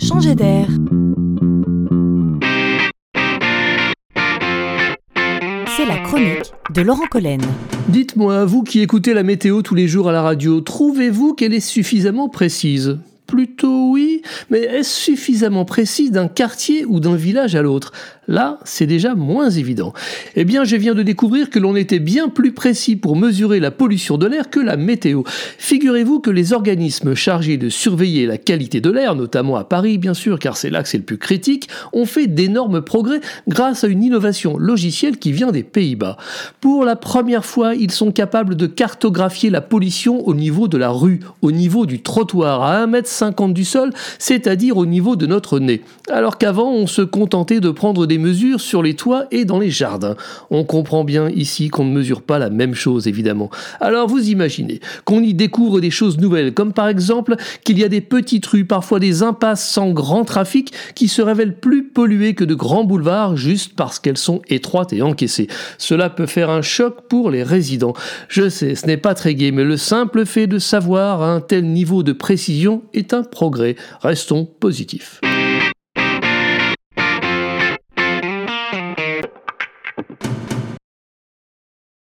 changer d'air. C'est la chronique de Laurent Collen. Dites-moi, vous qui écoutez la météo tous les jours à la radio, trouvez-vous qu'elle est suffisamment précise? Plutôt oui, mais est-ce suffisamment précis d'un quartier ou d'un village à l'autre? Là, c'est déjà moins évident. Eh bien, je viens de découvrir que l'on était bien plus précis pour mesurer la pollution de l'air que la météo. Figurez-vous que les organismes chargés de surveiller la qualité de l'air, notamment à Paris bien sûr, car c'est là que c'est le plus critique, ont fait d'énormes progrès grâce à une innovation logicielle qui vient des Pays-Bas. Pour la première fois, ils sont capables de cartographier la pollution au niveau de la rue, au niveau du trottoir, à 1 mètre du sol, c'est-à-dire au niveau de notre nez. Alors qu'avant, on se contentait de prendre des mesures sur les toits et dans les jardins. On comprend bien ici qu'on ne mesure pas la même chose, évidemment. Alors vous imaginez qu'on y découvre des choses nouvelles, comme par exemple qu'il y a des petites rues, parfois des impasses sans grand trafic, qui se révèlent plus polluées que de grands boulevards juste parce qu'elles sont étroites et encaissées. Cela peut faire un choc pour les résidents. Je sais, ce n'est pas très gai, mais le simple fait de savoir à un tel niveau de précision est un progrès. Restons positifs.